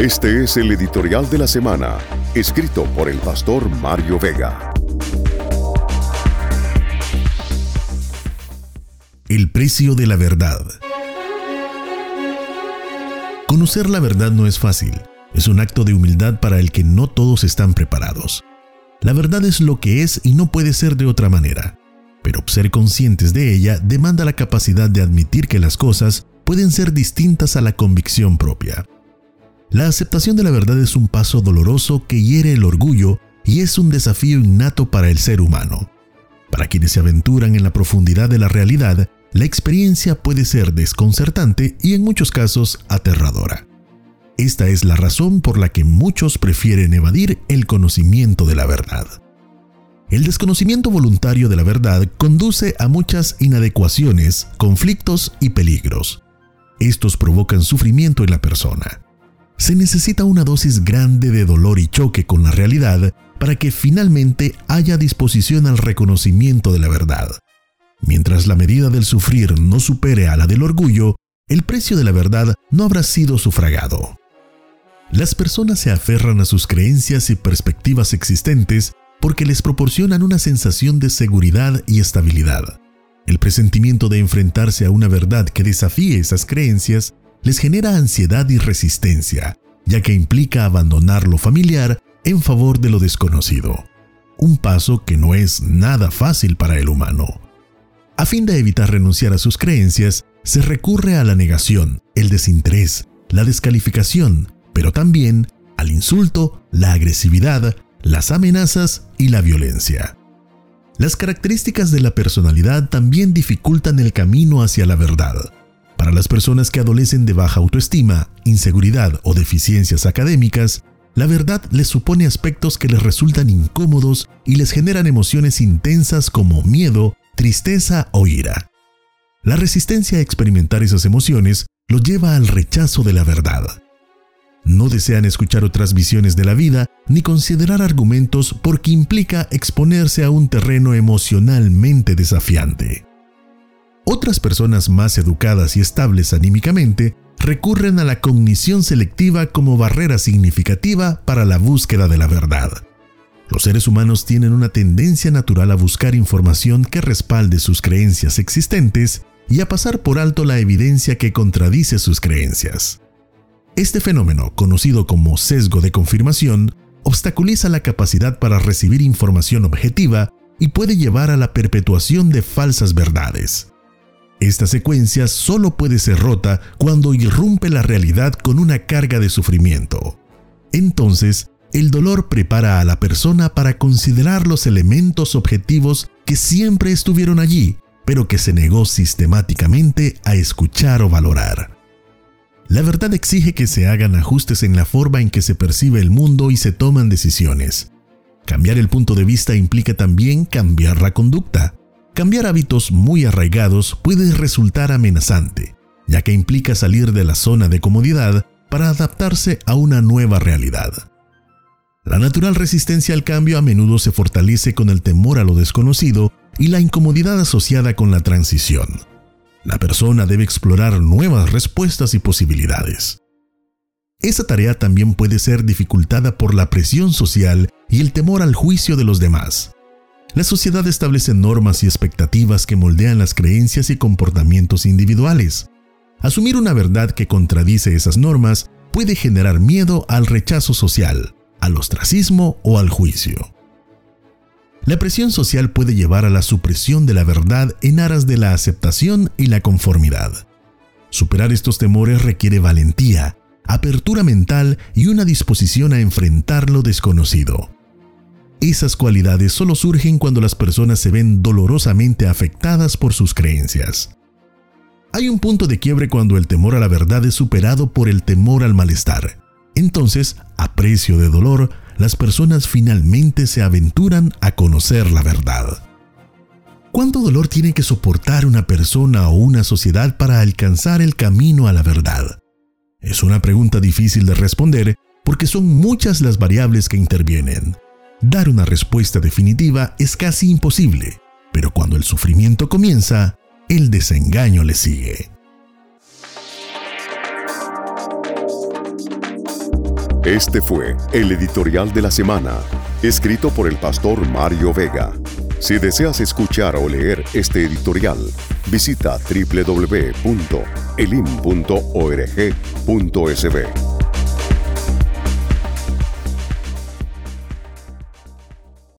Este es el editorial de la semana, escrito por el pastor Mario Vega. El precio de la verdad. Conocer la verdad no es fácil. Es un acto de humildad para el que no todos están preparados. La verdad es lo que es y no puede ser de otra manera. Pero ser conscientes de ella demanda la capacidad de admitir que las cosas pueden ser distintas a la convicción propia. La aceptación de la verdad es un paso doloroso que hiere el orgullo y es un desafío innato para el ser humano. Para quienes se aventuran en la profundidad de la realidad, la experiencia puede ser desconcertante y en muchos casos aterradora. Esta es la razón por la que muchos prefieren evadir el conocimiento de la verdad. El desconocimiento voluntario de la verdad conduce a muchas inadecuaciones, conflictos y peligros. Estos provocan sufrimiento en la persona. Se necesita una dosis grande de dolor y choque con la realidad para que finalmente haya disposición al reconocimiento de la verdad. Mientras la medida del sufrir no supere a la del orgullo, el precio de la verdad no habrá sido sufragado. Las personas se aferran a sus creencias y perspectivas existentes porque les proporcionan una sensación de seguridad y estabilidad. El presentimiento de enfrentarse a una verdad que desafíe esas creencias les genera ansiedad y resistencia, ya que implica abandonar lo familiar en favor de lo desconocido. Un paso que no es nada fácil para el humano. A fin de evitar renunciar a sus creencias, se recurre a la negación, el desinterés, la descalificación, pero también al insulto, la agresividad, las amenazas y la violencia. Las características de la personalidad también dificultan el camino hacia la verdad. Para las personas que adolecen de baja autoestima, inseguridad o deficiencias académicas, la verdad les supone aspectos que les resultan incómodos y les generan emociones intensas como miedo, tristeza o ira. La resistencia a experimentar esas emociones los lleva al rechazo de la verdad. No desean escuchar otras visiones de la vida ni considerar argumentos porque implica exponerse a un terreno emocionalmente desafiante. Otras personas más educadas y estables anímicamente recurren a la cognición selectiva como barrera significativa para la búsqueda de la verdad. Los seres humanos tienen una tendencia natural a buscar información que respalde sus creencias existentes y a pasar por alto la evidencia que contradice sus creencias. Este fenómeno, conocido como sesgo de confirmación, obstaculiza la capacidad para recibir información objetiva y puede llevar a la perpetuación de falsas verdades. Esta secuencia solo puede ser rota cuando irrumpe la realidad con una carga de sufrimiento. Entonces, el dolor prepara a la persona para considerar los elementos objetivos que siempre estuvieron allí, pero que se negó sistemáticamente a escuchar o valorar. La verdad exige que se hagan ajustes en la forma en que se percibe el mundo y se toman decisiones. Cambiar el punto de vista implica también cambiar la conducta. Cambiar hábitos muy arraigados puede resultar amenazante, ya que implica salir de la zona de comodidad para adaptarse a una nueva realidad. La natural resistencia al cambio a menudo se fortalece con el temor a lo desconocido y la incomodidad asociada con la transición. La persona debe explorar nuevas respuestas y posibilidades. Esa tarea también puede ser dificultada por la presión social y el temor al juicio de los demás. La sociedad establece normas y expectativas que moldean las creencias y comportamientos individuales. Asumir una verdad que contradice esas normas puede generar miedo al rechazo social, al ostracismo o al juicio. La presión social puede llevar a la supresión de la verdad en aras de la aceptación y la conformidad. Superar estos temores requiere valentía, apertura mental y una disposición a enfrentar lo desconocido. Esas cualidades solo surgen cuando las personas se ven dolorosamente afectadas por sus creencias. Hay un punto de quiebre cuando el temor a la verdad es superado por el temor al malestar. Entonces, a precio de dolor, las personas finalmente se aventuran a conocer la verdad. ¿Cuánto dolor tiene que soportar una persona o una sociedad para alcanzar el camino a la verdad? Es una pregunta difícil de responder porque son muchas las variables que intervienen. Dar una respuesta definitiva es casi imposible, pero cuando el sufrimiento comienza, el desengaño le sigue. Este fue el editorial de la semana, escrito por el pastor Mario Vega. Si deseas escuchar o leer este editorial, visita www.elim.org.sb.